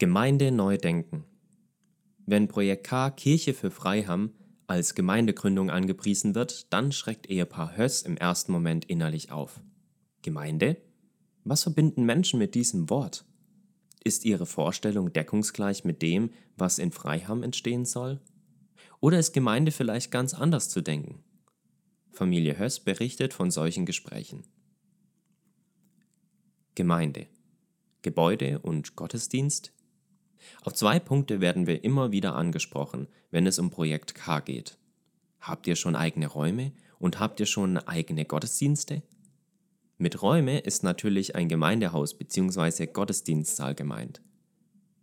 Gemeinde neu denken. Wenn Projekt K Kirche für Freiham als Gemeindegründung angepriesen wird, dann schreckt Ehepaar Höss im ersten Moment innerlich auf. Gemeinde? Was verbinden Menschen mit diesem Wort? Ist ihre Vorstellung deckungsgleich mit dem, was in Freiham entstehen soll? Oder ist Gemeinde vielleicht ganz anders zu denken? Familie Höss berichtet von solchen Gesprächen. Gemeinde. Gebäude und Gottesdienst auf zwei Punkte werden wir immer wieder angesprochen, wenn es um Projekt K geht. Habt ihr schon eigene Räume und habt ihr schon eigene Gottesdienste? Mit Räume ist natürlich ein Gemeindehaus bzw. Gottesdienstsaal gemeint.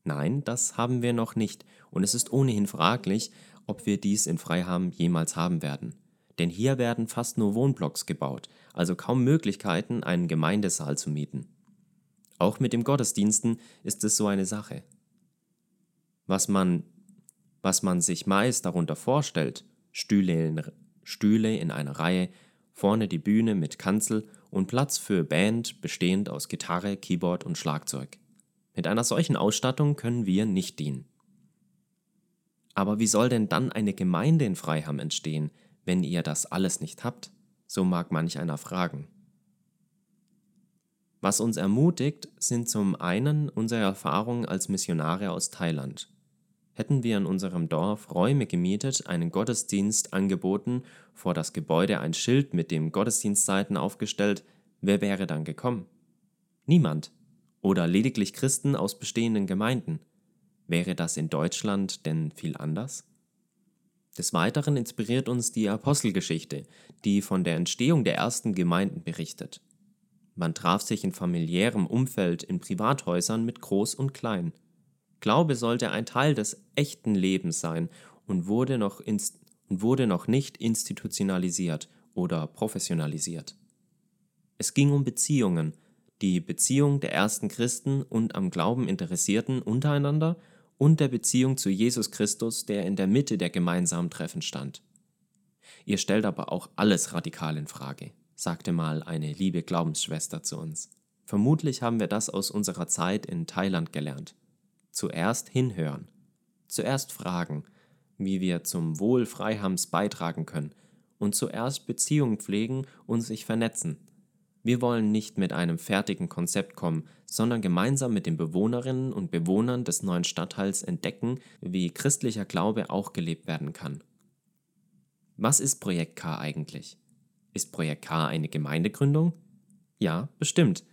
Nein, das haben wir noch nicht und es ist ohnehin fraglich, ob wir dies in Freiham jemals haben werden. Denn hier werden fast nur Wohnblocks gebaut, also kaum Möglichkeiten, einen Gemeindesaal zu mieten. Auch mit dem Gottesdiensten ist es so eine Sache was man, was man sich meist darunter vorstellt, Stühle in, Stühle in einer Reihe, vorne die Bühne mit Kanzel und Platz für Band bestehend aus Gitarre, Keyboard und Schlagzeug. Mit einer solchen Ausstattung können wir nicht dienen. Aber wie soll denn dann eine Gemeinde in Freiham entstehen, wenn ihr das alles nicht habt? So mag manch einer fragen. Was uns ermutigt, sind zum einen unsere Erfahrungen als Missionare aus Thailand hätten wir in unserem Dorf Räume gemietet, einen Gottesdienst angeboten, vor das Gebäude ein Schild mit dem Gottesdienstzeiten aufgestellt, wer wäre dann gekommen? Niemand. Oder lediglich Christen aus bestehenden Gemeinden. Wäre das in Deutschland denn viel anders? Des Weiteren inspiriert uns die Apostelgeschichte, die von der Entstehung der ersten Gemeinden berichtet. Man traf sich in familiärem Umfeld in Privathäusern mit Groß und Klein. Glaube sollte ein Teil des echten Lebens sein und wurde noch, inst wurde noch nicht institutionalisiert oder professionalisiert. Es ging um Beziehungen, die Beziehung der ersten Christen und am Glauben Interessierten untereinander und der Beziehung zu Jesus Christus, der in der Mitte der gemeinsamen Treffen stand. Ihr stellt aber auch alles radikal in Frage, sagte mal eine liebe Glaubensschwester zu uns. Vermutlich haben wir das aus unserer Zeit in Thailand gelernt. Zuerst hinhören. Zuerst fragen, wie wir zum Wohl Freihams beitragen können. Und zuerst Beziehungen pflegen und sich vernetzen. Wir wollen nicht mit einem fertigen Konzept kommen, sondern gemeinsam mit den Bewohnerinnen und Bewohnern des neuen Stadtteils entdecken, wie christlicher Glaube auch gelebt werden kann. Was ist Projekt K eigentlich? Ist Projekt K eine Gemeindegründung? Ja, bestimmt.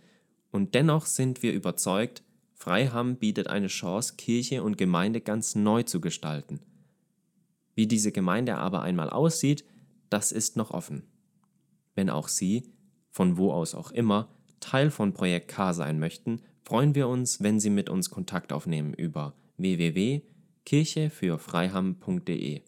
Und dennoch sind wir überzeugt, Freiham bietet eine Chance, Kirche und Gemeinde ganz neu zu gestalten. Wie diese Gemeinde aber einmal aussieht, das ist noch offen. Wenn auch Sie, von wo aus auch immer, Teil von Projekt K sein möchten, freuen wir uns, wenn Sie mit uns Kontakt aufnehmen über www.kirchefürfreiham.de.